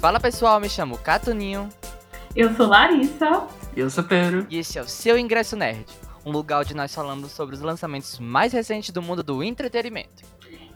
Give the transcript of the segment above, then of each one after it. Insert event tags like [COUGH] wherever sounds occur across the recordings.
Fala pessoal, me chamo Catuninho. Eu sou Larissa. Eu sou Pedro. E esse é o seu Ingresso Nerd, um lugar onde nós falamos sobre os lançamentos mais recentes do mundo do entretenimento.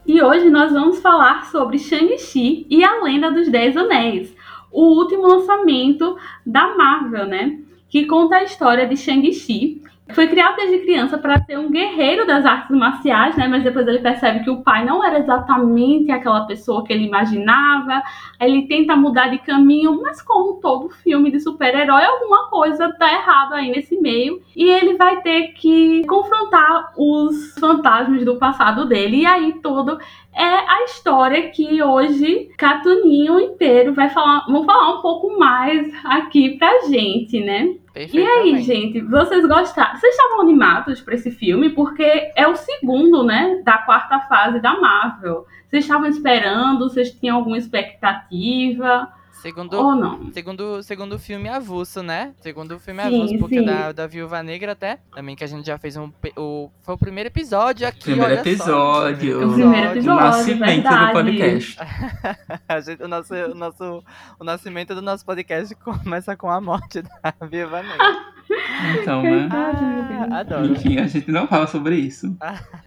E hoje nós vamos falar sobre Shang-Chi e a Lenda dos Dez Anéis, o último lançamento da Marvel, né? Que conta a história de Shang-Chi, foi criado desde criança para ser um guerreiro das artes marciais, né? Mas depois ele percebe que o pai não era exatamente aquela pessoa que ele imaginava. Ele tenta mudar de caminho, mas como todo filme de super-herói, alguma coisa tá errado aí nesse meio. E ele vai ter que confrontar os fantasmas do passado dele. E aí todo é a história que hoje Catuninho inteiro vai falar, vou falar um pouco mais aqui pra gente, né? E aí, gente, vocês gostaram? Vocês estavam animados para esse filme? Porque é o segundo, né, da quarta fase da Marvel. Vocês estavam esperando? Vocês tinham alguma expectativa? Segundo, Ou não? Segundo, segundo filme avulso, né? Segundo filme Sim, avulso, porque sim. da, da Viúva Negra até, também que a gente já fez um... O, foi o primeiro episódio aqui, Primeiro olha só. episódio. O primeiro O episódio, nascimento verdade. do podcast. [LAUGHS] A gente- o, nosso, o, nosso, o nascimento do nosso podcast [LAUGHS] começa com a morte da Viúva Negra. Então, né? Ah, adoro. Enfim, a gente não fala sobre isso.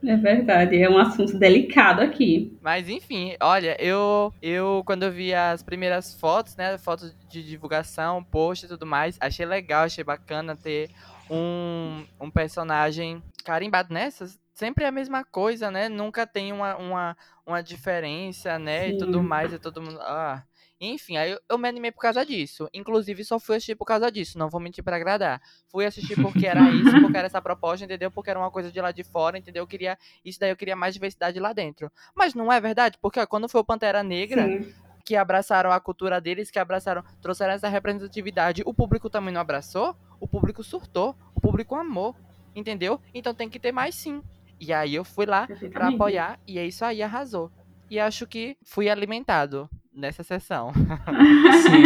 É verdade, é um assunto delicado aqui. Mas enfim, olha, eu, eu quando eu vi as primeiras fotos, né, fotos de divulgação, post e tudo mais, achei legal, achei bacana ter um, um personagem carimbado nessas. Sempre é a mesma coisa, né? Nunca tem uma, uma, uma diferença, né? E Sim. tudo mais, e todo mundo. Ah. Enfim, aí eu, eu me animei por causa disso. Inclusive, só fui assistir por causa disso. Não vou mentir pra agradar. Fui assistir porque era isso, [LAUGHS] porque era essa proposta, entendeu? Porque era uma coisa de lá de fora, entendeu? Eu queria. Isso daí eu queria mais diversidade lá dentro. Mas não é verdade, porque ó, quando foi o Pantera Negra, Sim. que abraçaram a cultura deles, que abraçaram, trouxeram essa representatividade, o público também não abraçou, o público surtou, o público amou, entendeu? Então tem que ter mais sim. E aí eu fui lá Perfeitamente. apoiar e é isso aí, arrasou. E acho que fui alimentado nessa sessão. Sim.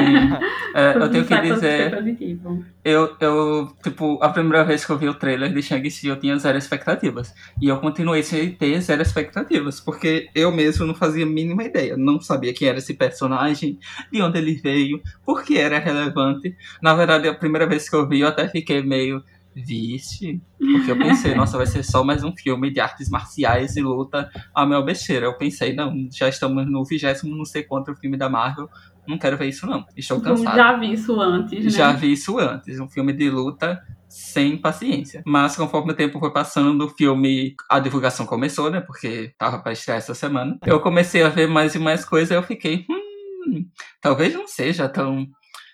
É, eu tenho que dizer, eu, eu, tipo, a primeira vez que eu vi o trailer de Shang-Chi, eu tinha zero expectativas. E eu continuei sem ter zero expectativas, porque eu mesmo não fazia a mínima ideia. Não sabia quem era esse personagem, de onde ele veio, por que era relevante. Na verdade, a primeira vez que eu vi, eu até fiquei meio. Vixe, porque eu pensei, nossa, vai ser só mais um filme de artes marciais e luta a meu besteira. Eu pensei, não, já estamos no vigésimo não sei quanto filme da Marvel, não quero ver isso não, estou cansado. Já vi isso antes, né? Já vi isso antes, um filme de luta sem paciência. Mas conforme o tempo foi passando, o filme, a divulgação começou, né? Porque tava pra estrear essa semana. Eu comecei a ver mais e mais coisas e eu fiquei, hum, talvez não seja tão.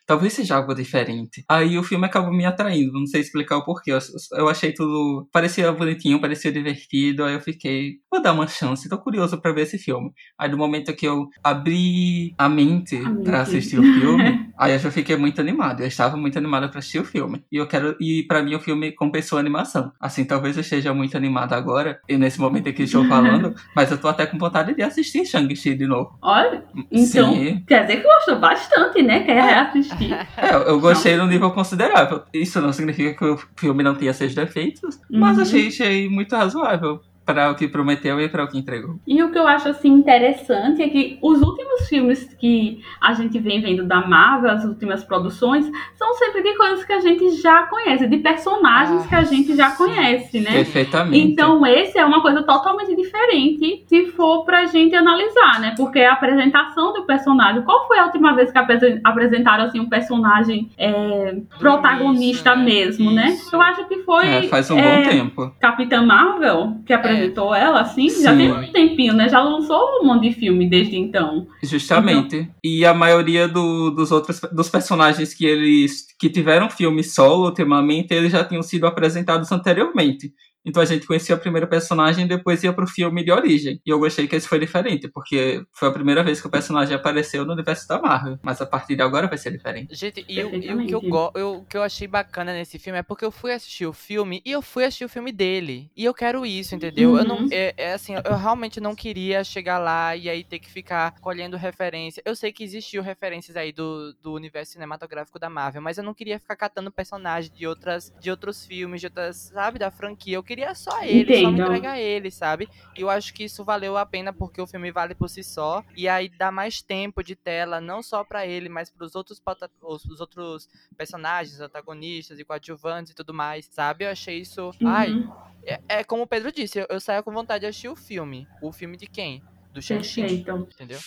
Talvez seja algo diferente. Aí o filme acabou me atraindo, não sei explicar o porquê. Eu, eu achei tudo. Parecia bonitinho, parecia divertido. Aí eu fiquei, vou dar uma chance, tô curioso pra ver esse filme. Aí do momento que eu abri a mente A mente. pra assistir o filme, [LAUGHS] aí eu já fiquei muito animado. Eu estava muito animado pra assistir o filme. E eu quero. E pra mim o filme compensou a animação. Assim, talvez eu esteja muito animado agora, e nesse momento aqui estou falando, [LAUGHS] mas eu tô até com vontade de assistir Shang-Chi de novo. Olha, então, Sim. quer dizer que gostou bastante, né? Quer reassistir. É, eu gostei num nível considerável. Isso não significa que o filme não tenha seus defeitos, mas Uhum. achei, achei muito razoável para o que prometeu e para o que entregou. E o que eu acho assim interessante é que os últimos filmes que a gente vem vendo da Marvel, as últimas produções, são sempre de coisas que a gente já conhece, de personagens Ah, que a gente já conhece, né? Perfeitamente. Então, esse é uma coisa totalmente diferente se for pra gente analisar, né? Porque a apresentação do personagem. Qual foi a última vez que apre- apresentaram assim, um personagem é, protagonista início, né? mesmo, né? Isso. Eu acho que foi. É, faz um é, bom tempo. Capitã Marvel, que apresentou ela, assim, já Sim. tem um tempinho, né? Já lançou um monte de filme desde então. Justamente. E a maioria do- dos outros dos personagens que eles que tiveram filme solo ultimamente, eles já tinham sido apresentados anteriormente. Então a gente conhecia a primeira personagem e depois ia pro filme de origem. E eu gostei que esse foi diferente, porque foi a primeira vez que o personagem apareceu no universo da Marvel. Mas a partir de agora vai ser diferente. Gente, e, o- e o que eu, go- eu- o que eu achei bacana nesse filme é porque eu fui assistir o filme e eu fui assistir o filme dele. E eu quero isso, entendeu? Eu não, Uhum. é, é assim, eu realmente não queria chegar lá e aí ter que ficar colhendo referência. Eu sei que existiu referências aí do, do universo cinematográfico da Marvel, mas eu não queria ficar catando personagens de outras de outros filmes, de outras, sabe, da franquia. Eu queria queria só ele, só me Entendo. entregar ele, sabe? E eu acho que isso valeu a pena porque o filme vale por si só. E aí dá mais tempo de tela, não só pra ele, mas pros outros, os, os outros personagens, antagonistas e coadjuvantes e tudo mais, sabe? Eu achei isso. Ai, Uhum, é, é como o Pedro disse, eu, eu saio com vontade de assistir o filme. O filme de quem? Do Shang-Chi. Entendeu?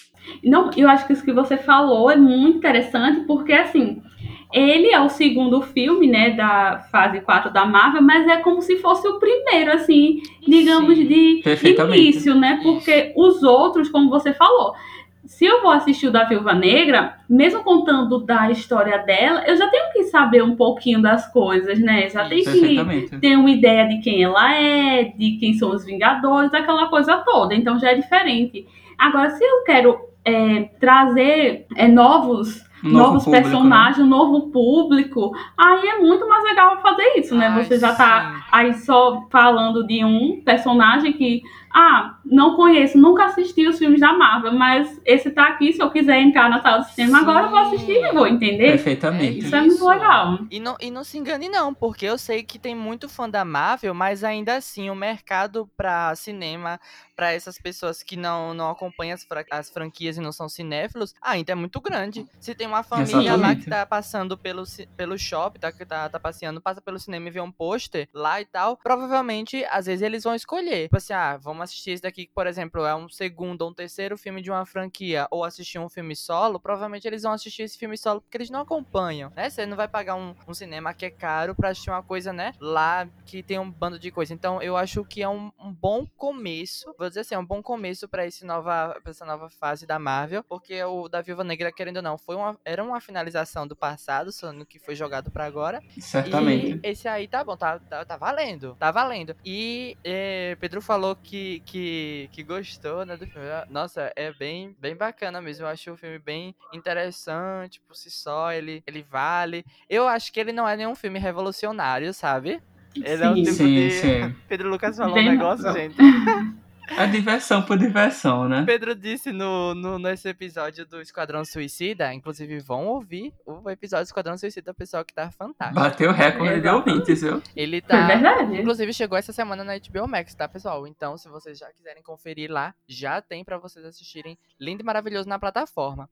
Não, eu acho que isso que você falou é muito interessante, porque assim, ele é o segundo filme, né, da fase 4 da Marvel, mas é como se fosse o primeiro, assim, digamos, Sim, de início, né? Porque os outros, como você falou, se eu vou assistir o da Viúva Negra, mesmo contando da história dela, eu já tenho que saber um pouquinho das coisas, né? Já tenho que ter uma ideia de quem ela é, de quem são os Vingadores, aquela coisa toda. Então já é diferente. Agora, se eu quero é, trazer é, novos, Um novo novos público, personagens, um novo público, aí é muito mais legal fazer isso, né? Ai, Você já tá sim. aí só falando de um personagem que, ah, não conheço, nunca assisti os filmes da Marvel, mas esse tá aqui, se eu quiser entrar na sala de cinema, agora eu vou assistir e vou entender. Perfeitamente. Isso é muito legal. E não, e não se engane não, porque eu sei que tem muito fã da Marvel, mas ainda assim o mercado pra cinema, pra essas pessoas que não, não acompanham as, fra- as franquias e não são cinéfilos, ainda é muito grande. Se tem uma família lá Exatamente. que tá passando pelo, pelo shopping, tá, que tá, tá passeando, passa pelo cinema e vê um pôster lá e tal, provavelmente, às vezes eles vão escolher. Tipo assim, ah, vamos assistir esse daqui, que, por exemplo, é um segundo ou um terceiro filme de uma franquia, ou assistir um filme solo, provavelmente eles vão assistir esse filme solo porque eles não acompanham, né? Você não vai pagar um, um cinema que é caro pra assistir uma coisa, né? Lá que tem um bando de coisa. Então, eu acho que é um, um bom começo, vou dizer assim, é um bom começo pra, esse nova, pra essa nova fase da Marvel, porque o da Viúva Negra, querendo ou não, foi uma, era uma finalização do passado, só no que foi jogado pra agora. Certamente. E esse aí tá bom, tá, tá, tá valendo, tá valendo. E eh, Pedro falou que, que, que gostou, né, do filme. Nossa, é bem, bem bacana mesmo. Eu acho o filme bem interessante por si só, ele, ele vale. Eu acho que ele não é nenhum filme revolucionário, sabe? Ele é Sim. tipo Sim, de... sim. [LAUGHS] Pedro Lucas falou Bem- um negócio, gente. [LAUGHS] É diversão por diversão, né? Pedro disse no, no, nesse episódio do Esquadrão Suicida, inclusive vão ouvir o episódio do Esquadrão Suicida, pessoal que tá fantástico. Bateu o recorde de Exato. ouvintes, viu? Ele tá. verdade. Inclusive chegou essa semana na HBO Max, tá, pessoal? Então, se vocês já quiserem conferir lá, já tem pra vocês assistirem lindo e maravilhoso na plataforma.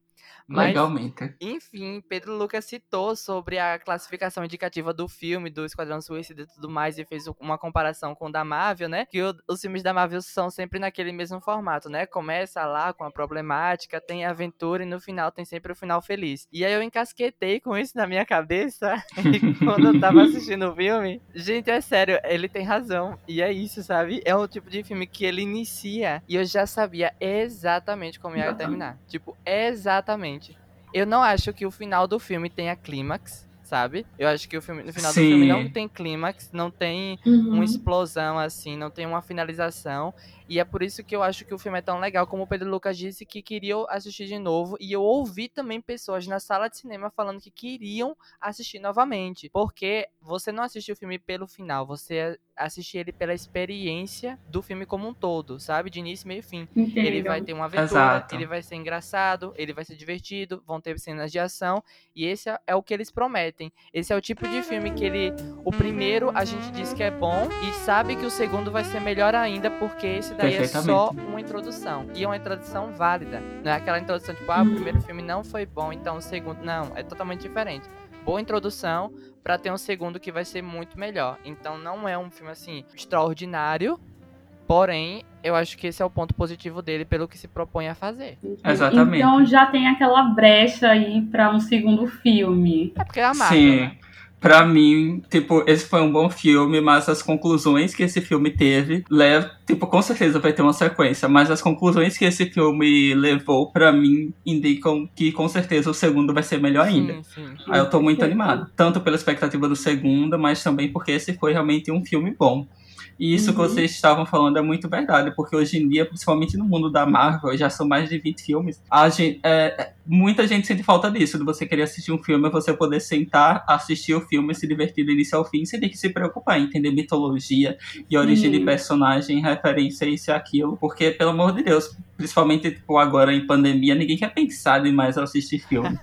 Mas, Legalmente. enfim, Pedro Lucas citou sobre a classificação indicativa do filme, do Esquadrão Suicida e tudo mais, e fez uma comparação com o da Marvel, né? Que o- os filmes da Marvel são sempre naquele mesmo formato, né? Começa lá com a problemática, tem a aventura e no final tem sempre o final feliz. E aí eu encasquetei com isso na minha cabeça [LAUGHS] quando eu tava [LAUGHS] assistindo o filme. Gente, é sério, ele tem razão. E é isso, sabe? É o tipo de filme que ele inicia e eu já sabia exatamente como ia terminar. Tipo, exatamente. Eu não acho que o final do filme tenha clímax, sabe? Eu acho que o, filme, no final do Sim. filme não tem clímax, não tem Uhum. uma explosão assim, não tem uma finalização. E é por isso que eu acho que o filme é tão legal, como o Pedro Lucas disse que queriam assistir de novo. E eu ouvi também pessoas na sala de cinema falando que queriam assistir novamente. Porque você não assiste o filme pelo final, você assiste ele pela experiência do filme como um todo, sabe? De início, meio e fim. Entendo. Ele vai ter uma aventura, Exato. ele vai ser engraçado, ele vai ser divertido, vão ter cenas de ação, e esse é- é o que eles prometem. Esse é o tipo de filme que ele. O primeiro a gente diz que é bom e sabe que o segundo vai ser melhor ainda, porque esse daí é só uma introdução. E é uma introdução válida. Não é aquela introdução tipo, ah, o Uhum. primeiro filme não foi bom, então o segundo. Não, é totalmente diferente. Boa introdução pra ter um segundo que vai ser muito melhor. Então não é um filme assim extraordinário. Porém, eu acho que esse é o ponto positivo dele pelo que se propõe a fazer. Exatamente. Então já tem aquela brecha aí pra um segundo filme. É porque é a Marvel, Sim. né? Pra mim, tipo, esse foi um bom filme, mas as conclusões que esse filme teve, leva, tipo, com certeza vai ter uma sequência, mas as conclusões que esse filme levou, pra mim, indicam que com certeza o segundo vai ser melhor ainda. Sim, sim. Aí eu tô muito animado. Tanto pela expectativa do segundo, mas também porque esse foi realmente um filme bom. E isso que Uhum. vocês estavam falando é muito verdade, porque hoje em dia, principalmente no mundo da Marvel, já são mais de 20 filmes. A gente, é, muita gente sente falta disso, de você querer assistir um filme, você poder sentar, assistir o filme, se divertir do início ao fim, sem ter que se preocupar em entender mitologia e origem Sim. de personagem, referência, isso e aquilo. Porque, pelo amor de Deus, principalmente tipo, agora em pandemia, ninguém quer pensar demais ao assistir filme.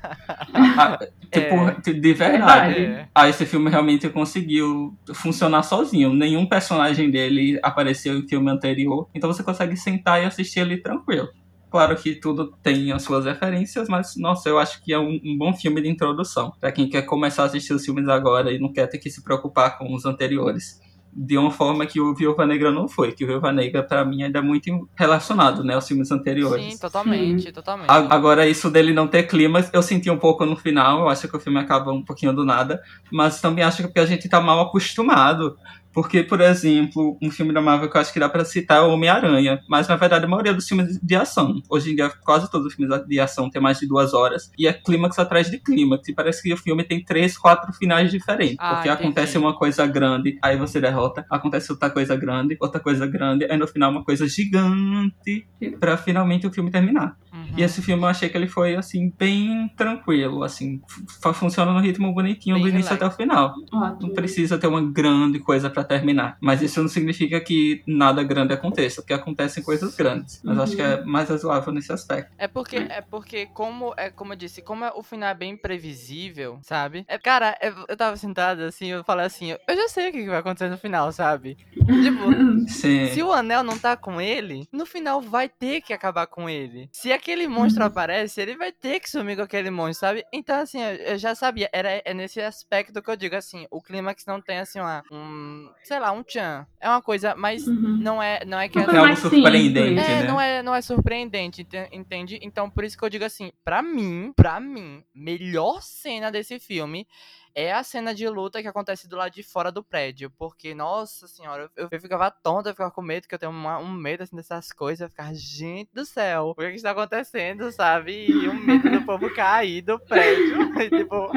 [LAUGHS] Tipo, de verdade. É. Aí esse filme realmente conseguiu funcionar sozinho. Nenhum personagem dele apareceu em filme anterior. Então você consegue sentar e assistir ali tranquilo. Claro que tudo tem as suas referências, mas nossa, eu acho que é um, um bom filme de introdução. Pra quem quer começar a assistir os filmes agora e não quer ter que se preocupar com os anteriores. De uma forma que o Viúva Negra não foi. Que o Viúva Negra, pra mim, ainda é muito relacionado, né, aos filmes anteriores. Sim, totalmente, totalmente. A- Agora, isso dele não ter clima, eu senti um pouco no final. Eu acho que o filme acaba um pouquinho do nada. Mas também acho que a gente tá mal acostumado. Porque, por exemplo, um filme da Marvel que eu acho que dá pra citar é o Homem-Aranha. Mas, na verdade, a maioria dos filmes de ação. Hoje em dia, quase todos os filmes de ação têm mais de duas horas. E é clímax atrás de clímax. E parece que o filme tem três, quatro finais diferentes. Ah, porque entendi. acontece uma coisa grande, aí você derrota. Acontece outra coisa grande, outra coisa grande. Aí no final uma coisa gigante. Pra finalmente o filme terminar. Uhum. E esse filme eu achei que ele foi, assim, bem tranquilo, assim, funciona no ritmo bonitinho Bem do início relax. até o final. Não Ótimo. precisa ter uma grande coisa terminar. Mas isso não significa que nada grande aconteça, porque acontecem coisas grandes. Mas eu acho que é mais razoável nesse aspecto. É porque, é porque como, é como eu disse, como é- o final é bem previsível, sabe? É, cara, é- eu tava sentada assim, eu falei assim, eu já sei o que que vai acontecer no final, sabe? Tipo, [LAUGHS] Sim. se o anel não tá com ele, no final vai ter que acabar com ele. Se aquele monstro Uhum. aparece, ele vai ter que sumir com aquele monstro, sabe? Então, assim, eu, eu já sabia. Era, é nesse aspecto que eu digo, assim, o clímax não tem, assim, uma, um, sei lá, um tchan. É uma coisa, mas Uhum. não é, não é que é É algo surpreendente, é, né? não é, não é surpreendente, ente- entende? Então, por isso que eu digo assim, pra mim, pra mim, melhor cena desse filme é a cena de luta que acontece do lado de fora do prédio. Porque, nossa senhora, eu, eu ficava tonta, eu ficava com medo, que eu tenho uma- um medo assim dessas coisas. Eu ficava, gente do céu, o que, que está acontecendo, sabe? E o medo do povo cair do prédio. [LAUGHS] E, tipo,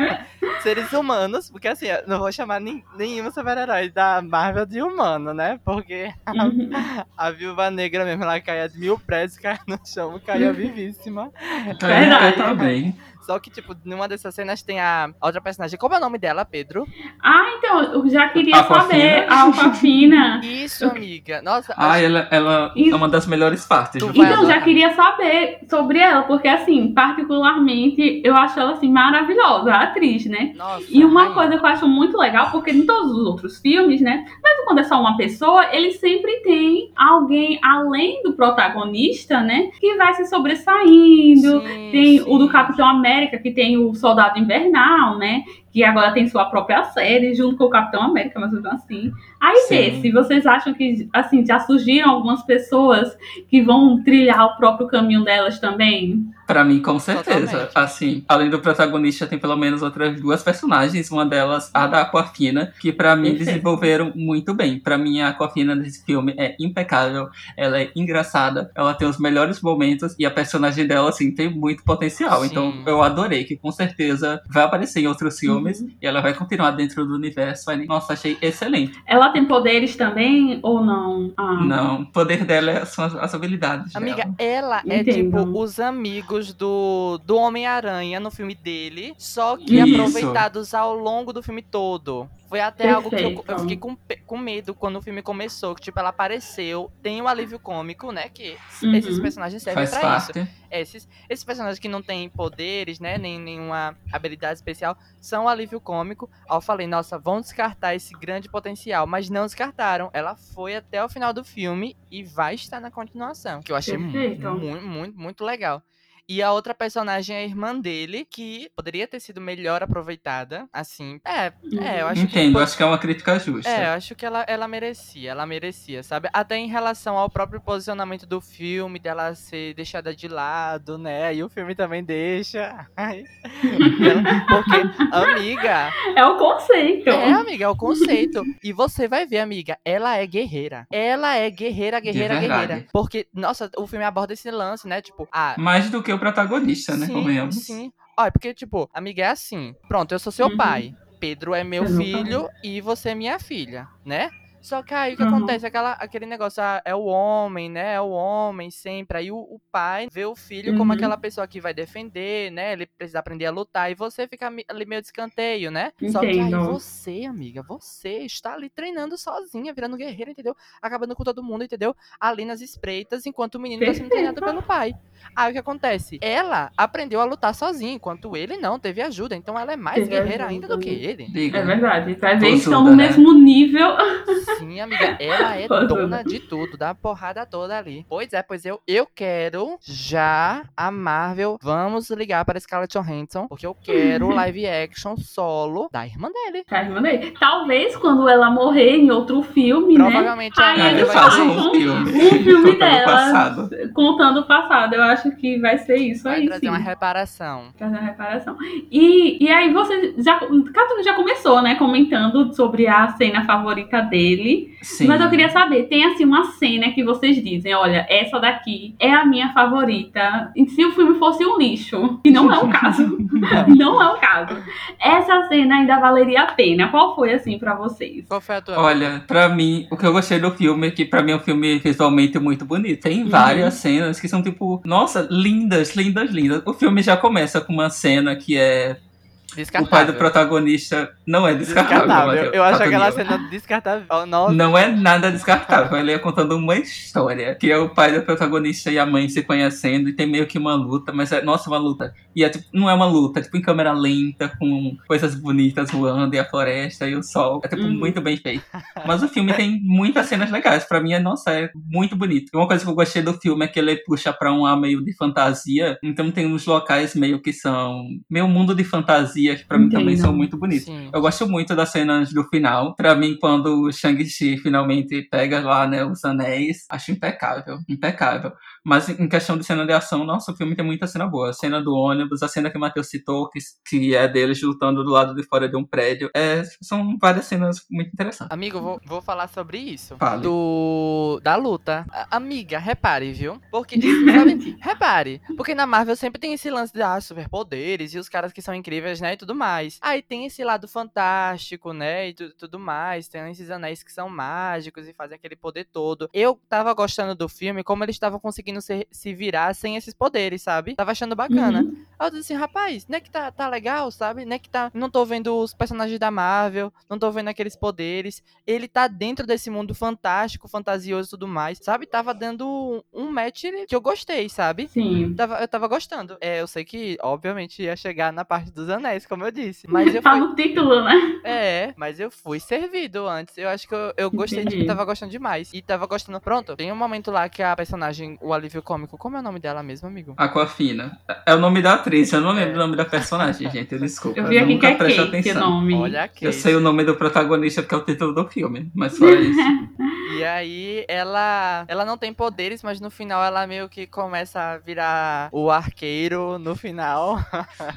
seres humanos, porque assim, eu não vou chamar nin- nenhum super-herói da Marvel de humano, né? Porque Uhum. a viúva negra mesmo, ela caía de mil prédios, caía no chão, caía [LAUGHS] vivíssima. É, tá bem. Só que, tipo, numa dessas cenas tem a a outra personagem. Como é o nome dela, Pedro? Ah, então, eu já queria Aquafina. saber. A Alfafina. [LAUGHS] Isso, amiga. Nossa, Ah, ela, ela é uma das melhores partes. Então, já queria saber sobre ela, porque, assim, particularmente, eu acho ela, assim, maravilhosa, a atriz, né? nossa. E uma rainha. coisa que eu acho muito legal, porque em todos os outros filmes, né? Mesmo quando é só uma pessoa, ele sempre tem alguém além do protagonista, né? Que vai se sobressaindo. Sim, Tem sim. o do Capitão América, que tem o Soldado Invernal, né? Que agora tem sua própria série, junto com o Capitão América, mas assim. Aí, Sim. desse, vocês acham que, assim, já surgiram algumas pessoas que vão trilhar o próprio caminho delas também? Pra mim, com certeza. Totalmente. Assim, além do protagonista, tem pelo menos outras duas personagens. Uma delas, a da Aquafina, que pra mim Perfeito. desenvolveram muito bem. Pra mim, a Aquafina desse filme é impecável. Ela é engraçada. Ela tem os melhores momentos. E a personagem dela, assim, tem muito potencial. Sim. Então, eu adorei. Que com certeza vai aparecer em outros filmes. Uhum. E ela vai continuar dentro do universo. Vai- Nossa, achei excelente. Ela tem poderes também ou não? Ah. Não, o poder dela é- são as, as habilidades Amiga, dela. ela é Entendo. tipo os amigos do, do Homem-Aranha no filme dele, só que Isso. aproveitados ao longo do filme todo. Foi até algo que eu, Perfeito. eu fiquei com, com medo quando o filme começou. Que, tipo, ela apareceu, tem o alívio cômico, né? Que Uhum. esses personagens servem Faz pra isso. parte. Esses, esses personagens que não têm poderes, né? Nem nenhuma habilidade especial, são o alívio cômico. Aí eu falei, nossa, vão descartar esse grande potencial. Mas não descartaram. Ela foi até o final do filme e vai estar na continuação. Que eu achei mu- Perfeito. muito, muito, muito legal. E a outra personagem é a irmã dele, que poderia ter sido melhor aproveitada. Assim, é, é, eu acho que. Entendo, acho que é uma crítica justa. É, eu acho que ela, ela merecia, ela merecia, sabe? Até em relação ao próprio posicionamento do filme, dela ser deixada de lado, né? E o filme também deixa. Porque, amiga, É o conceito. é, amiga, é o conceito. E você vai ver, amiga, ela é guerreira. Ela é guerreira, guerreira, guerreira. Porque, nossa, o filme aborda esse lance, né? Tipo, ah, Mais do que o protagonista, né? Sim, Convenhamos. sim. Olha, porque, tipo, amiga, é assim. Pronto, eu sou seu Uhum. pai. Pedro é meu filho e você é minha filha, né? Só que aí o que Uhum. acontece? Aquela, aquele negócio, ah, é o homem, né? É o homem sempre. Aí o, o pai vê o filho como Uhum. aquela pessoa que vai defender, né? Ele precisa aprender a lutar. E você fica ali meio de escanteio, né? Só que aí Entendo. você, amiga, você está ali treinando sozinha, virando guerreira, entendeu? Acabando com todo mundo, entendeu? Ali nas espreitas, enquanto o menino tá sendo treinado pelo pai. Aí o que acontece? Ela aprendeu a lutar sozinha, enquanto ele não, teve ajuda. Então ela é mais Teve guerreira ajuda, ainda do que né? ele. Diga. É verdade. Vai ver, estão no né? mesmo nível. Sim, amiga, ela é Posuda. dona de tudo, dá a porrada toda ali. Pois é, pois eu, eu quero já a Marvel, vamos ligar para Scarlett Johansson, porque eu quero [LAUGHS] live action solo da irmã dele. Tá, irmã dele. Talvez quando ela morrer em outro filme, né? Provavelmente Aí a eles eu Marvel faço vai, façam um filme. um filme contando o dela. passado. Contando o passado. Eu acho que vai ser isso vai aí, trazer sim. uma reparação. Fazer uma reparação. E, e aí você já. Catuna já começou, né? Comentando sobre a cena favorita dele. Sim. Mas eu queria saber, tem assim uma cena que vocês dizem, olha, essa daqui é a minha favorita. E se o filme fosse um lixo, e não é o caso. [LAUGHS] não é o caso. Essa cena ainda valeria a pena. Qual foi assim pra vocês? Qual foi a tua? Olha, pra mim, o que eu gostei do filme é que pra mim é um filme visualmente muito bonito. Tem Uhum. várias cenas que são tipo, nossa, lindas, lindas, lindas. O filme já começa com uma cena que é o pai Descartável. do protagonista não é descartável. Descartável. mas Eu acho aquela cena descartável. Nossa. Não é nada descartável. Ele é contando uma história. Que é o pai do protagonista e a mãe se conhecendo. E tem meio que uma luta. Mas é, nossa, uma luta. E é, tipo, não é uma luta. É tipo em câmera lenta. Com coisas bonitas voando. E a floresta e o sol. É tipo Uhum. muito bem feito. [LAUGHS] Mas o filme tem muitas cenas legais. Pra mim, é, nossa, é muito bonito. Uma coisa que eu gostei do filme é que ele puxa pra um ar meio de fantasia. Então tem uns locais meio que são... Meio mundo de fantasia. Que pra mim também são muito bonitos. Sim. Eu gosto muito das cenas do final. Pra mim, quando o Shang-Chi finalmente pega lá, né, os anéis, acho impecável, impecável. Mas em questão de cena de ação, nossa, o filme tem muita cena boa. A cena do ônibus, a cena que o Matheus citou, que, que é deles lutando do lado de fora de um prédio. É, são várias cenas muito interessantes. Amigo, vou, vou falar sobre isso. Fale. Do. Da luta. A- amiga, repare, viu? Porque, [LAUGHS] sabe, repare. Porque na Marvel sempre tem esse lance de ah, superpoderes e os caras que são incríveis, né? E tudo mais. Aí tem esse lado fantástico, né? E tu- tudo mais. Tem esses anéis que são mágicos e fazem aquele poder todo. Eu tava gostando do filme, como eles estavam conseguindo se, se virar sem esses poderes, sabe? Tava achando bacana. Uhum. Aí eu disse assim, rapaz, não é que tá, tá legal, sabe? Não é que tá. Não tô vendo os personagens da Marvel, não tô vendo aqueles poderes. Ele tá dentro desse mundo fantástico, fantasioso e tudo mais, sabe? Tava dando um, um match que eu gostei, sabe? Sim. Tava, eu tava gostando. É, eu sei que, obviamente, ia chegar na parte dos anéis, como eu disse. [LAUGHS] Mas eu Tá fui. no título, né? É, mas eu fui servido antes. Eu acho que eu, eu gostei, Entendi. tipo, tava gostando demais. E tava gostando. Pronto, tem um momento lá que a personagem, o alívio cômico, como é o nome dela mesmo, amigo? Aquafina. É o nome da atriz, eu não lembro o nome da personagem, gente. Desculpa. Eu vi aqui que nunca é presto Kate, que atenção. nome. Olha aqui. Eu sei o nome do protagonista porque é o título do filme, mas fora [LAUGHS] isso. E aí ela ela não tem poderes, mas no final ela meio que começa a virar o arqueiro no final.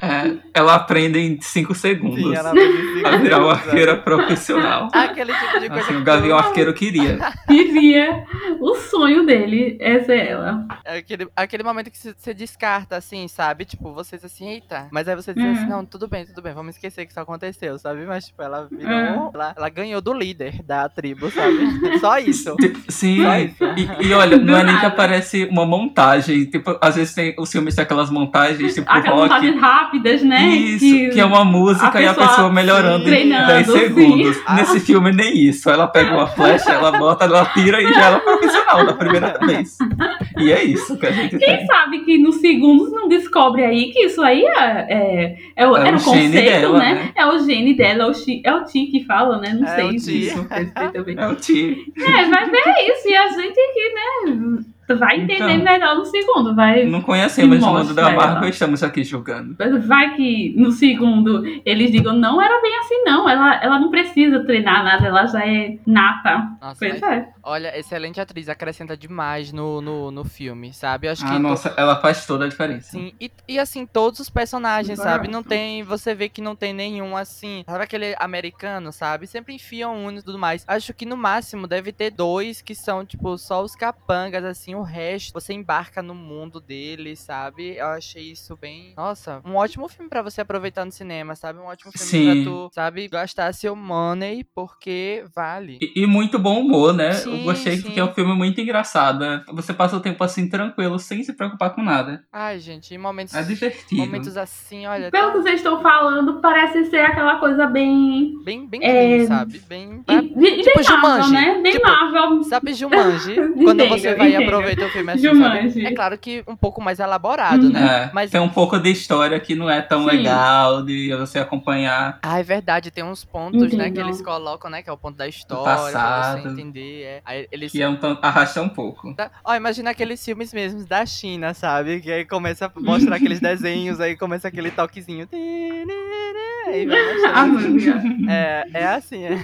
É, ela aprende em 5 segundos Sim, ela vai a virar uma arqueira profissional. Aquele tipo de coisa Assim, que o Gavião Arqueiro queria. [LAUGHS] Vivia o sonho dele, essa é ela. é aquele, aquele momento que você você descarta, assim, sabe? Tipo, vocês assim, eita. Mas aí você diz Uhum. assim, não, tudo bem, tudo bem, vamos esquecer que isso aconteceu, sabe? Mas, tipo, ela virou. Uhum. Ela, ela ganhou do líder da tribo, sabe? [LAUGHS] Só isso. Sim, Só isso. e, e olha, não é nem que aparece uma montagem. Tipo, às vezes tem, os filmes têm aquelas montagens, tipo Aquelas rock. montagens rápidas, né? Isso, que, é uma música a e a pessoa melhorando em treinando, 10 sim. segundos. Ah. Nesse filme, nem isso. Ela pega uma flecha, ela bota, ela tira e já ela é profissional da primeira [LAUGHS] vez. E é isso que a gente Quem tem. sabe que nos segundos não descobre aí que isso aí é, é, é o, É era o o conceito, gene dela, né? né? É o gene dela, é o, chi, é o Ti que fala, né? Não É sei o Ti. disso. perfeitamente. É o tio. É, vai ver isso. E a gente aqui, né? Vai entender Então. melhor no segundo. Vai, Não conhecemos o mundo da Marvel ela. e estamos aqui julgando. vai que no segundo eles digam, não era bem assim, não. Ela, ela não precisa treinar nada, ela já é nata. Nossa, Pois mas, é. olha, excelente atriz, acrescenta demais no, no, no filme, sabe? Eu acho que Ah, nossa, ela faz toda a diferença. Sim, e, e assim, todos os personagens, Exato. sabe? Não tem. Você vê que não tem nenhum assim. Sabe aquele americano, sabe? Sempre enfiam um e tudo mais. Acho que no máximo deve ter dois que são, tipo, só os capangas, assim. O resto, você embarca no mundo deles, sabe? Eu achei isso bem. Nossa, um ótimo filme pra você aproveitar no cinema, sabe? Um ótimo filme Sim. pra tu, sabe? Gastar seu money porque vale. E, e muito bom humor, né? Sim, Eu gostei sim. porque é um filme muito engraçado. né? Você passa o tempo assim tranquilo, sem se preocupar com nada. Ai, gente, em momentos. É divertido. Momentos assim, olha. Pelo que tão- vocês estão falando, parece ser aquela coisa bem. Bem, bem É, clean, sabe? Bem. e- bem Tipo bem Marvel, Jumanji. né? Bem Tipo, Marvel. Sabe Jumanji? [LAUGHS] quando Entendo, você vai entendo. aproveitar aproveitou o filme assim, Jumanji. sabe? É claro que um pouco mais elaborado, né? É, Mas- Tem um pouco de história que não é tão Sim. legal de você acompanhar. Ah, é verdade, tem uns pontos, né, que eles colocam, né, que é o ponto da história, pra passado. você entender, é. Aí eles... Que é um tanto, arrasta um pouco. Tá- Ó, imagina aqueles filmes mesmos da China, sabe? Que aí começa a mostrar aqueles [LAUGHS] desenhos, aí começa aquele toquezinho. Aí vai Ah, mostrando. É, é assim, é.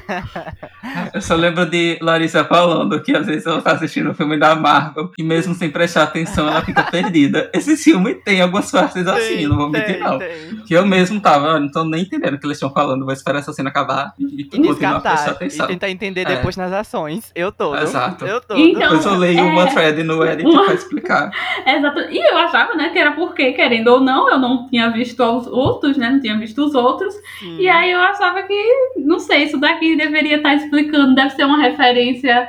Eu só lembro de Larissa falando que às vezes ela tá assistindo um filme da Marvel e mesmo sem prestar atenção ela fica perdida. [LAUGHS] Esse filme tem algumas partes assim, Tem, não vou mentir tem, não. tem. Que eu mesmo tava, "Ah, não tô nem entendendo o que eles estão falando, vou esperar essa cena acabar e, E continuar a prestar descartar. E atenção. tentar entender É. depois nas ações. Eu todo. Exato. Eu todo. Então, Depois eu leio é- uma thread no Reddit uma- pra explicar. [LAUGHS] Exato. E eu achava, né, que era porque, querendo ou não, eu não tinha visto os outros, né? Não tinha visto os outros. Sim. E aí eu achava que, não sei, isso daqui deveria estar explicando, deve ser uma referência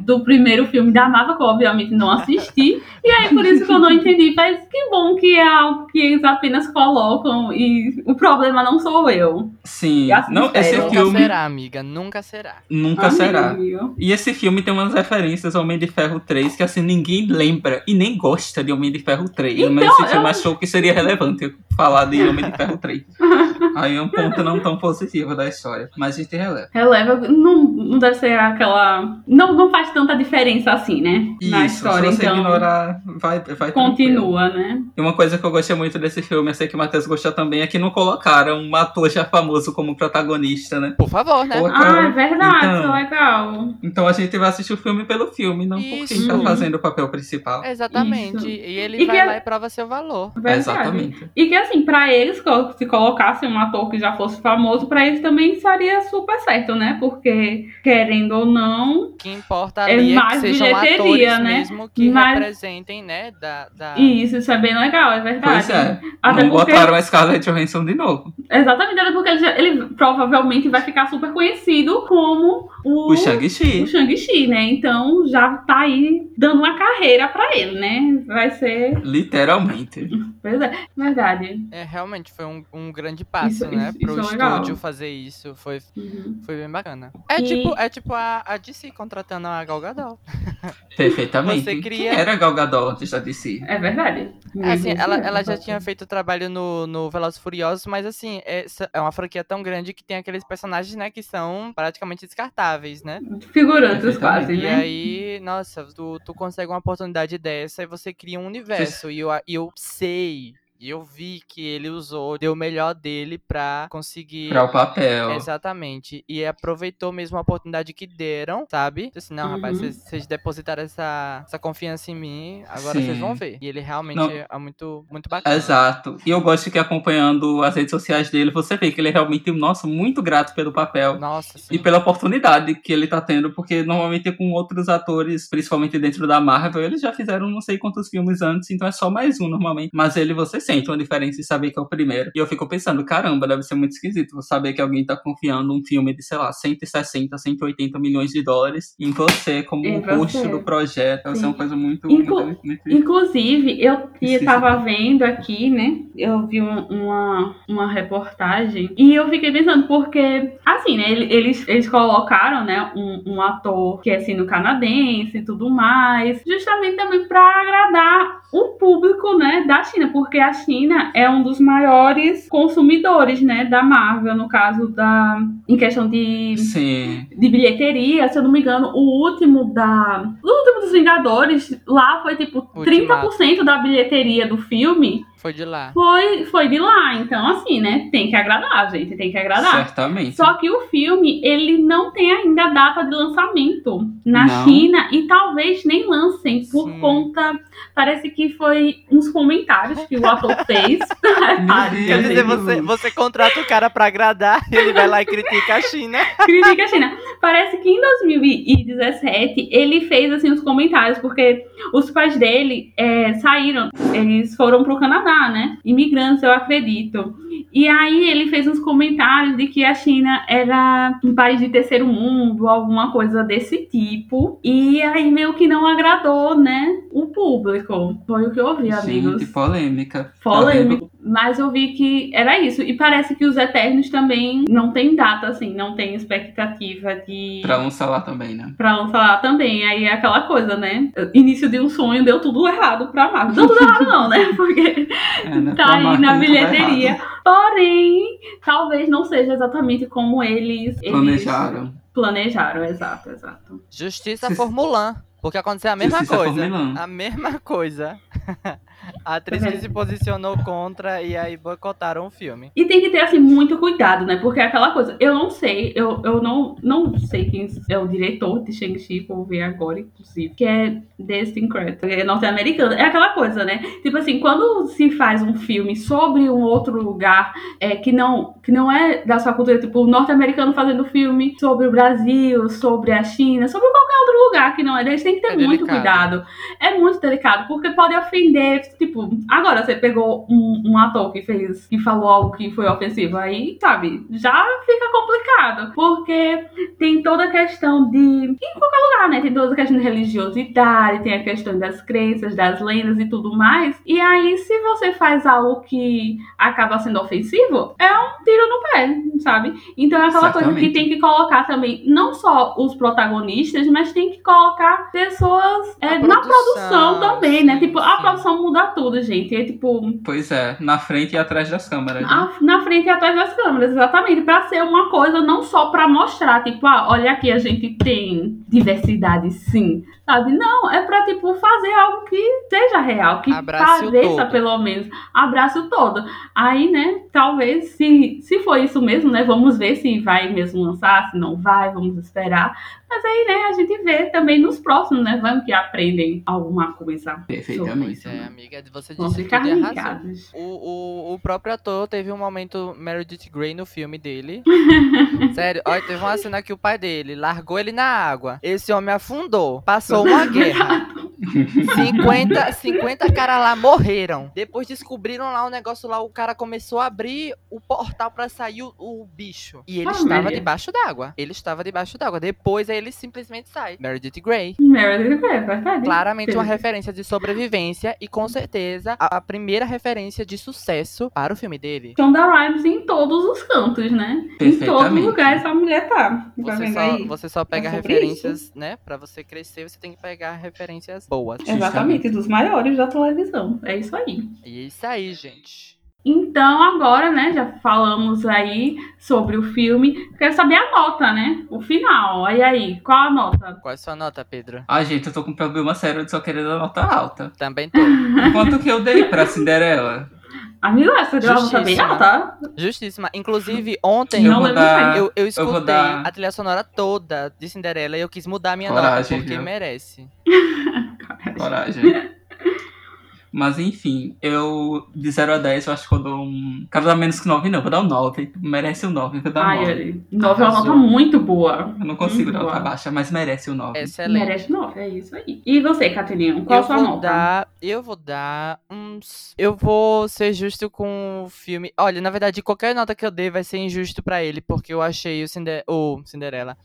do primeiro filme da Marvel, que eu obviamente não assisti. E aí por isso que eu não entendi. Mas que bom que é algo que eles apenas colocam e o problema não sou eu. Sim, não, esse. Nunca filme será, amiga. Nunca será. nunca Amigo. será. E esse filme tem umas referências ao Homem de Ferro 3 que assim ninguém lembra e nem gosta de Homem de Ferro 3. mas Então, esse filme eu- achou que seria relevante falar de Homem de Ferro 3. [LAUGHS] Aí é um ponto não tão [LAUGHS] positivo da história. Mas a gente releva. Releva, não, não deve ser aquela. Não, não faz tanta diferença assim, né? Na Isso, história, se você então. ignorar, vai, vai tranquilo. Continua, né? E uma coisa que eu gostei muito desse filme, eu sei que o Matheus gostou também, é que não colocaram um ator já famoso como protagonista, né? Por favor, né? Pô, Ah, é verdade, Então- isso é legal. Então a gente vai assistir o filme pelo filme, não por quem Isso. tá fazendo o papel principal. Exatamente. Isso. E ele E vai que- lá e prova seu valor. Verdade. Exatamente. E que assim, pra eles, se colocassem um ator que já fosse famoso, pra eles também seria super certo, né? Porque, querendo ou não, O que importa É ali é, que mais sejam bilheteria, atores né? mesmo que Mas- representem, né? Da, da... isso, isso é bem legal, é verdade. Pois é. Até não porque, botaram a Scarlett Johansson de novo. exatamente, até porque ele, já- ele provavelmente vai ficar super conhecido como o, O Shang-Chi. o Shang-Chi, né? Então já tá aí dando uma carreira pra ele, né? Vai ser. Literalmente. [LAUGHS] Pois é, verdade. É, realmente foi um, um grande passo, Isso- né? isso- pro isso é estúdio fazer isso. Foi, Uhum. foi bem bacana. É E- tipo, é tipo a, a DC contratando a Gal Gadot. [LAUGHS] Perfeitamente. Você cria- Quem era Gal Gadot antes da DC? É verdade. É, assim, Uhum. ela, ela já tinha feito trabalho no, no Velozes e Furiosos, mas assim, é, é uma franquia tão grande que tem aqueles personagens, né, que são praticamente descartáveis, né? Figurantes quase. E né? aí, nossa, tu, tu consegue uma oportunidade dessa e você cria um universo. E eu, e eu sei, e eu vi que ele usou, deu o melhor dele pra conseguir. Pra o papel. Exatamente. E aproveitou mesmo a oportunidade que deram, sabe? Disse, não, rapaz, Uhum. vocês, vocês depositaram essa, essa confiança em mim, agora Sim. vocês vão ver. E ele realmente Não. é muito, muito bacana. Exato. E eu gosto que acompanhando as redes sociais dele, você vê que ele é realmente, nossa, muito grato pelo papel. Nossa, sim. E pela oportunidade que ele tá tendo, porque normalmente com outros atores, principalmente dentro da Marvel, eles já fizeram não sei quantos filmes antes, então é só mais um normalmente. Mas ele você sente uma diferença em saber que é o primeiro. E eu fico pensando, caramba, deve ser muito esquisito saber que alguém tá confiando um filme de, sei lá, 160, 180 milhões de dólares em você como Em o host você. do projeto. Ser Sim. uma coisa muito, Inclu- muito, muito Inclusive, eu estava vendo aqui, né? Eu vi um- uma, uma reportagem e eu fiquei pensando, porque, assim, né? ele- Eles, eles colocaram, né? Um, um ator que é sino-canadense e tudo mais, justamente também para agradar o público, né? Da China, porque a China é um dos maiores consumidores, né? Da Marvel, no caso da. Em questão de Sim. de bilheteria, se eu não me engano, o último da. O último dos Vingadores, lá foi tipo Ultimato. 30% da bilheteria do filme Foi de lá. foi, foi de lá. Então, assim, né? Tem que agradar, gente. Tem que agradar. Certamente. Só que o filme, ele não tem ainda data de lançamento na Não. China e talvez nem lancem por Sim. conta. Parece que foi uns comentários que o ator [LAUGHS] fez. Deus. Quer dizer, você, você contrata o cara pra agradar [LAUGHS] ele vai lá e critica a China. Critica a China. Parece que em 2017 ele fez assim os comentários, porque os pais dele é, saíram, eles foram pro Canadá, né? Imigrantes, eu acredito. E aí ele fez uns comentários de que a China era um país de terceiro mundo, alguma coisa desse tipo. E aí meio que não agradou, né? O público. Foi o que eu ouvi, amigos. Gente, polêmica. Mas eu vi que era isso. E parece que os Eternos também não tem data, assim, não tem expectativa de. Pra lançar lá também, né? Pra lançar lá também. Aí é aquela coisa, né? Início de um sonho deu tudo errado pra Marvel. Deu tudo errado, não, né? [LAUGHS] Porque É, né? tá Pra aí Marvel na bilheteria. Porém, talvez não seja exatamente como eles. eles Planejaram. Planejaram, exato, exato. Justiça Mulan. Porque aconteceu a mesma Justiça coisa. A mesma coisa. [LAUGHS] A atriz que se posicionou contra e aí boicotaram o filme. E tem que ter, assim, muito cuidado, né? Porque é aquela coisa, eu não sei, eu, eu não, não sei quem é o diretor de Shang-Chi, vou ver agora, inclusive, que é Destin Cretton, é norte-americano. É aquela coisa, né? Tipo assim, quando se faz um filme sobre um outro lugar é, que, não, que não é da sua cultura, tipo, o norte-americano fazendo filme sobre o Brasil, sobre a China, sobre qualquer outro lugar que não é deles, tem que ter É muito delicado. cuidado. É muito delicado, porque pode ofender, tipo, agora você pegou um, um ator que fez, que falou algo que foi ofensivo, aí, sabe, já fica complicado, porque tem toda a questão de, em qualquer lugar, né, tem toda a questão de religiosidade, tem a questão das crenças, das lendas e tudo mais, e aí se você faz algo que acaba sendo ofensivo, é um tiro no pé, sabe? Então é aquela coisa que tem que colocar também, não só os protagonistas, mas tem que colocar pessoas é, A na produção, produção também, né? Tipo, a produção muda tudo, gente. É tipo, Pois é, na frente e atrás das câmeras. né? a- na frente e atrás das câmeras, exatamente. Pra ser uma coisa não só pra mostrar, tipo, ah, olha aqui, a gente tem diversidade sim, sabe? Não, é pra, tipo, fazer algo que seja real, que Abrace pareça pelo menos, abraço todo. Aí, né, talvez, se, se for isso mesmo, né, vamos ver se vai mesmo lançar, se não vai, vamos esperar. Mas aí, né, a gente vê também nos próximos, né, vamos que aprendem alguma coisa. Perfeitamente. Pois é, amiga, você disse ficar tudo ligados. O, o, o próprio ator teve um momento Meredith Grey no filme dele. [LAUGHS] Sério, olha, teve uma cena que o pai dele largou ele na água. Esse homem afundou. Passou uma guerra. 50, 50 caras lá morreram. Depois descobriram lá o negócio lá, o cara começou a abrir o portal pra sair o, o bicho. E ele Ah, estava Maria. debaixo d'água. Ele estava debaixo d'água. Depois aí ele simplesmente sai. Meredith Grey. Meredith Grey, é verdade. Claramente uma referência de sobrevivência e com certeza a, a primeira referência de sucesso para o filme dele. Shonda Rhimes em todos os cantos, né? Em todo lugar essa mulher tá. Tá Você só, aí? você só pega É referências, né? Pra você crescer, você tem que pegar referências boas. Exatamente, dos maiores da televisão. É isso aí. E é isso aí, gente. Então, agora, né, já falamos aí sobre o filme. Quero saber a nota, né? O final. E aí, qual a nota? Qual é a sua nota, Pedro? Ah, gente, eu tô com um problema sério de só querer dar nota alta. Também tô. [LAUGHS] Quanto que eu dei pra Cinderela? Amigo, essa uma nota bem Justíssima. alta. Justíssima. Inclusive, ontem Eu Não vou lembro dar- eu, eu escutei dar- a trilha sonora toda de Cinderela e eu quis mudar a minha Coragem, nota, porque viu? merece. Coragem. [LAUGHS] Mas enfim, eu de 0 a 10 eu acho que eu dou um. Quero dar menos que 9, não, vou dar um 9. Merece um 9, vou dar um Ai, 9. olha, 9 é uma nota muito boa. Eu não consigo Muito dar nota boa. baixa, mas merece o 9. Excelente. Merece 9, é isso aí. E você, Catelinho, qual a eu sua vou nota? dar, eu vou dar uns, eu vou ser justo com o filme. Olha, na verdade, qualquer nota que eu dei vai ser injusto pra ele, porque eu achei o, Cinder... o Cinderela,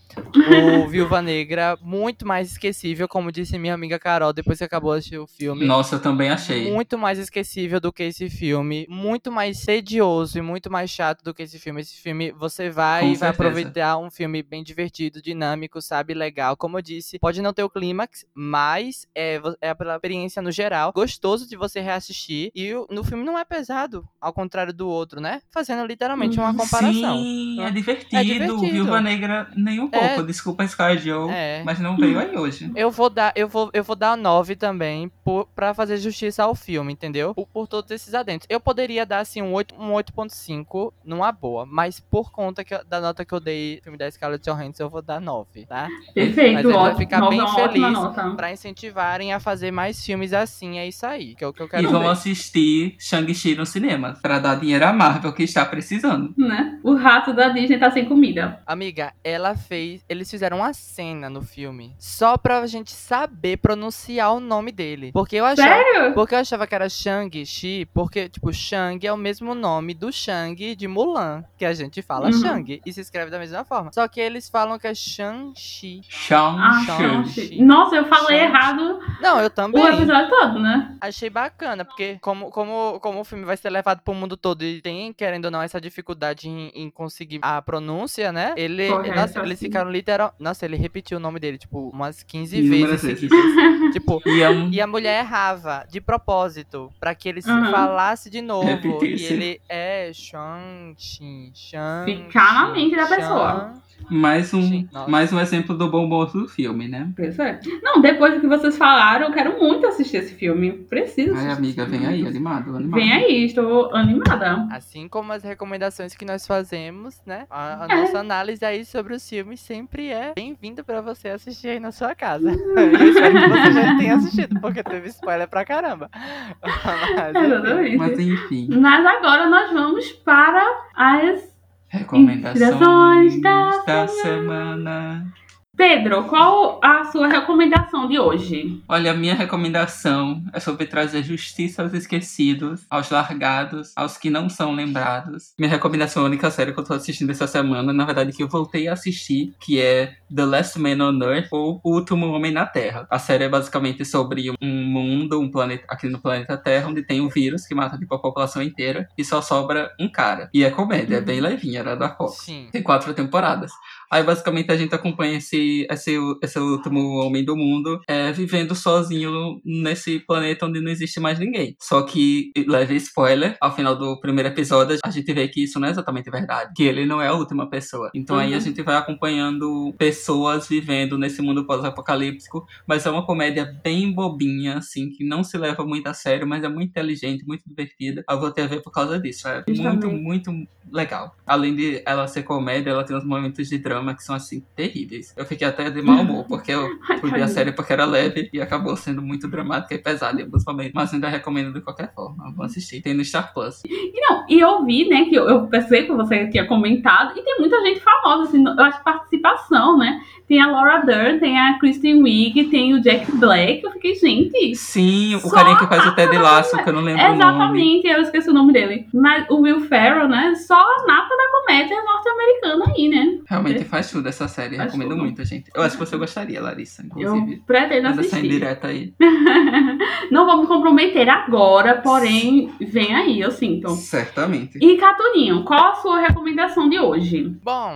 o [LAUGHS] Viúva Negra muito mais esquecível, como disse minha amiga Carol depois que acabou de assistir o filme. Nossa, eu também achei. Muito mais esquecível do que esse filme, muito mais tedioso e muito mais chato do que esse filme. Esse filme você vai Com vai certeza. aproveitar um filme bem divertido, dinâmico, sabe, legal. Como eu disse, pode não ter o clímax, mas é, é pela experiência no geral, gostoso de você reassistir. E no filme não é pesado, ao contrário do outro, né? Fazendo literalmente uma comparação. Sim, é É divertido. divertido. Viúva Negra nem um É. pouco. Desculpa, Sky Joe, É. mas não veio aí [CLEARS THROAT] hoje. Eu vou dar, eu vou, eu vou dar 9 também, por, pra fazer justiça ao filme, entendeu? Por, por todos esses adentos. Eu poderia dar, assim, um 8 um 8.5 numa boa, mas por conta que eu- da nota que eu dei no filme da Scarlett Johansson, eu vou dar 9, tá? Mas Perfeito, ele vai ótimo. ficar bem feliz. Pra incentivarem a fazer mais filmes assim, é isso aí, que é o que eu quero E vamos ver. assistir Shang-Chi no cinema, pra dar dinheiro à Marvel, que está precisando. Né? O rato da Disney tá sem comida. Amiga, ela fez. Eles fizeram uma cena no filme só pra gente saber pronunciar o nome dele. Porque eu achava. Sério? Porque eu achava que era Shang-Chi, porque, tipo, Shang é o mesmo nome do Shang de Mulan, que a gente fala Uhum. Shang, e se escreve da mesma forma. Só que eles falam que é Shang-Chi. Ah, Shang-Chi. Shang-Chi. Nossa, eu falei Shang-Chi. errado Não, eu também o episódio todo, né? achei bacana, porque porque como, como, como o filme vai ser levado pro mundo todo e tem, querendo ou não, essa dificuldade em, em conseguir a pronúncia, né? Ele, Correto, nossa, eles assim. ficaram literal... Nossa, ele repetiu o nome dele, tipo, umas 15 Inúmeras vezes tipo, [LAUGHS] E é um... e a mulher errava, de propósito, pra que ele se Aham. falasse de novo. Repetisse. E ele é Shang Xin, Shang Ficar na mente da Shang- pessoa. Mais, um, Sim, mais um exemplo do bom moço do filme, né? Pois é. Não, depois do que vocês falaram, eu quero muito assistir esse filme. Preciso Ai, amiga, esse vem aí, animado, animado. Vem aí, estou animada. Assim como as recomendações que nós fazemos, né? A, a É. nossa análise aí sobre os filmes sempre é bem-vindo pra você assistir aí na sua casa. [LAUGHS] Eu espero que você já tenha assistido, porque teve spoiler pra caramba. [LAUGHS] Mas. Exatamente. Mas enfim, Mas agora nós vamos para as. Recomendações da da semana. Pedro, qual a sua recomendação de hoje? Olha, a minha recomendação é sobre trazer justiça aos esquecidos, aos largados, aos que não são lembrados. Minha recomendação é a única série que eu tô assistindo essa semana, na verdade, que eu voltei a assistir, que é The Last Man on Earth, ou O Último Homem na Terra. A série é basicamente sobre um mundo, um planeta, aqui no planeta Terra, onde tem um vírus que mata tipo, a população inteira e só sobra um cara. E é comédia, é bem levinha, era da Fox. Sim. Tem quatro temporadas. Aí basicamente a gente acompanha esse, esse, esse último homem do mundo é, vivendo sozinho nesse planeta onde não existe mais ninguém. Só que, leve spoiler, ao final do primeiro episódio a gente vê que isso não é exatamente verdade. Que ele não é a última pessoa. Então aí a Uhum. gente vai acompanhando pessoas vivendo nesse mundo pós-apocalíptico. Mas é uma comédia bem bobinha, assim, que não se leva muito a sério, mas é muito inteligente, muito divertida. Eu vou ter a ver por causa disso. É muito, Justamente. muito legal. Além de ela ser comédia, ela tem uns momentos de drama que são assim terríveis. Eu fiquei até de mau humor, porque eu [LAUGHS] fui ver a série porque era leve e acabou sendo muito dramática e pesada em alguns momentos. Mas ainda recomendo de qualquer forma. Vou assistir. Tem no Star Plus. E não, e eu vi, né, que eu, eu percebi que você tinha comentado, e tem muita gente famosa, assim, eu acho participação, né? Tem a Laura Dern, tem a Kristen Wiig, tem o Jack Black. Eu fiquei, gente. Sim, o carinha que faz o Ted Lasso, que eu não lembro o nome. Exatamente, eu esqueci o nome dele. Mas o Will Ferrell, né? Só a nata da comédia norte-americana aí, né? Realmente faz tudo essa série. Faz Recomendo tudo. muito, gente. Eu acho que você gostaria, Larissa, Eu inclusive. pretendo Manda essa assistir. indireta aí. [LAUGHS] Não vou me comprometer agora, porém, vem aí, eu sinto. Certamente. E Catuninho, qual a sua recomendação de hoje? Bom,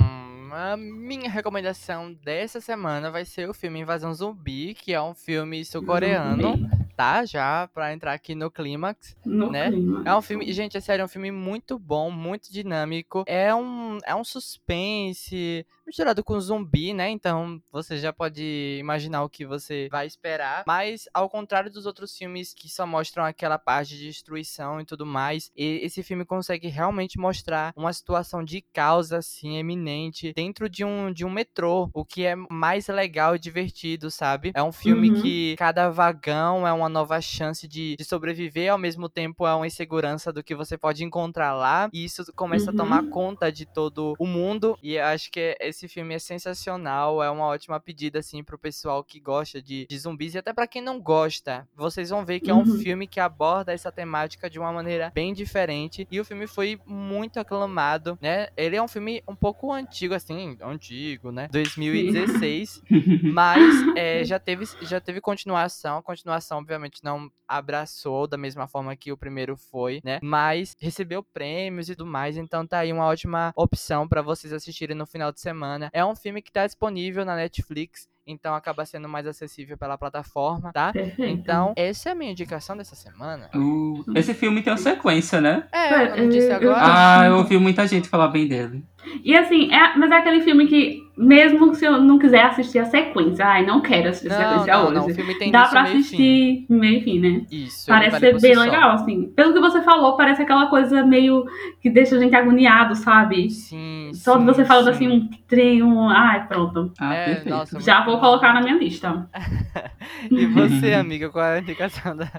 a minha recomendação dessa semana vai ser o filme Invasão Zumbi, que é um filme sul-coreano, tá? Já pra entrar aqui no clímax. No né? clima. É um filme, gente, é sério, é um filme muito bom, muito dinâmico. É um, é um suspense misturado com zumbi, né? Então você já pode imaginar o que você vai esperar. Mas ao contrário dos outros filmes que só mostram aquela parte de destruição e tudo mais, e- esse filme consegue realmente mostrar uma situação de causa assim eminente dentro de um de um metrô, o que é mais legal e divertido, sabe? É um filme Uhum. que cada vagão é uma nova chance de, de sobreviver, ao mesmo tempo é uma insegurança do que você pode encontrar lá, e isso começa Uhum. a tomar conta de todo o mundo, e eu acho que esse filme é sensacional, é uma ótima pedida, assim, pro pessoal que gosta de, de zumbis, e até pra quem não gosta, vocês vão ver que é um Uhum. filme que aborda essa temática de uma maneira bem diferente, e o filme foi muito aclamado, né, ele é um filme um pouco antigo, assim, antigo, né, 2016, [LAUGHS] mas é, já, teve, já teve continuação. A continuação, obviamente, não abraçou da mesma forma que o primeiro foi, né? Mas recebeu prêmios e tudo mais. Então tá aí uma ótima opção pra vocês assistirem no final de semana. É um filme que tá disponível na Netflix. Então acaba sendo mais acessível pela plataforma, tá? Perfeito. Então, essa é a minha indicação dessa semana. O- Esse filme tem uma sequência, né? É, eu não disse eu- agora. Ah, eu ouvi muita gente falar bem dele. E assim, é, mas é aquele filme que, mesmo se eu não quiser assistir a sequência, ai, não quero assistir a Não, sequência não, hoje. não. O filme tem Dá pra meio e fim. assistir meio fim, né? Isso. Parece ser bem só. legal, assim. Pelo que você falou, parece aquela coisa meio que deixa a gente agoniado, sabe? Sim, Só de sim, você falando sim. assim, um trem, um. Ai, pronto. Ah, É, perfeito. nossa, Já muito vou colocar na minha lista. [LAUGHS] E você, [LAUGHS] amiga, qual é a indicação da-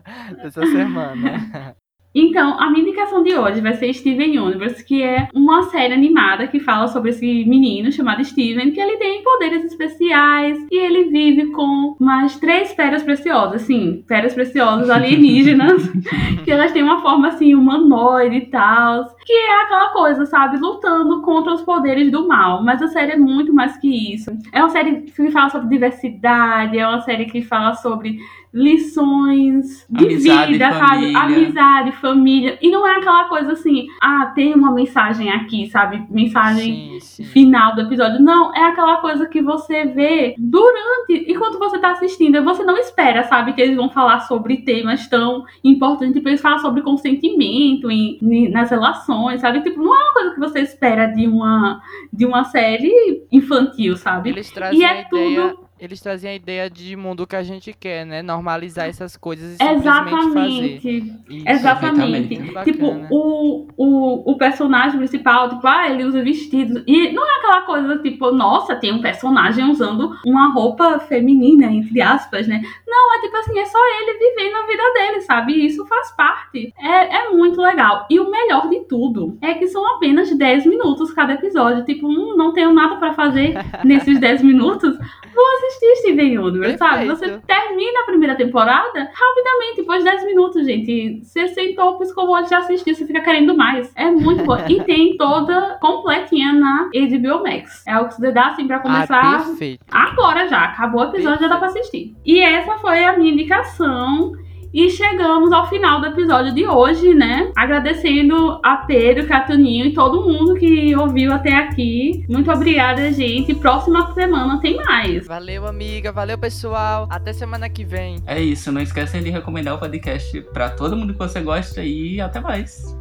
dessa semana? Então, a minha indicação de hoje vai ser Steven Universe, que é uma série animada que fala sobre esse menino chamado Steven, que ele tem poderes especiais e ele vive com umas três pedras preciosas, sim, pedras preciosas alienígenas, [LAUGHS] que elas têm uma forma assim humanoide e tal, que é aquela coisa, sabe, lutando contra os poderes do mal. Mas a série é muito mais que isso. É uma série que fala sobre diversidade, é uma série que fala sobre lições de Amizade, vida, sabe? Amizade, família. E não é aquela coisa assim, ah, tem uma mensagem aqui, sabe? Mensagem Sim, sim. final do episódio. Não, é aquela coisa que você vê durante, enquanto você tá assistindo. Você não espera, sabe, que eles vão falar sobre temas tão importantes. Tipo, eles falam sobre consentimento em, em- nas relações, sabe? Tipo, não é uma coisa que você espera de uma, de uma série infantil, sabe? Eles trazem E é tudo Eles trazem a ideia de mundo que a gente quer, né? Normalizar essas coisas e simplesmente fazer. Exatamente. Isso. Exatamente. Perfeitamente. Tipo, Bacana. o, o, o personagem principal, tipo, ah, ele usa vestidos. E não é aquela coisa, tipo, nossa, tem um personagem usando uma roupa feminina, entre aspas, né? Não, é tipo assim, é só ele vivendo a vida dele, sabe? E isso faz parte. É, é muito legal. E o melhor de tudo é que são apenas 10 minutos cada episódio. Tipo, hum, não tenho nada pra fazer nesses 10 minutos. Vou assistir Steven Universe, sabe? Você Perfeito. termina a primeira temporada rapidamente, depois de 10 minutos, gente. Você sentou, piscou o olho, já assistiu, você fica querendo mais. É muito bom. [LAUGHS] e tem toda completinha na HBO Max. É o que você dá assim pra Ah, começar perfeito. agora já. Acabou o episódio, já dá pra assistir. E essa foi a minha indicação. E chegamos ao final do episódio de hoje, né? Agradecendo a Pedro, Catuninho e todo mundo que ouviu até aqui. Muito obrigada, gente. Próxima semana tem mais. Valeu, amiga. Valeu, pessoal. Até semana que vem. É isso, não esquecem de recomendar o podcast pra todo mundo que você gosta e até mais.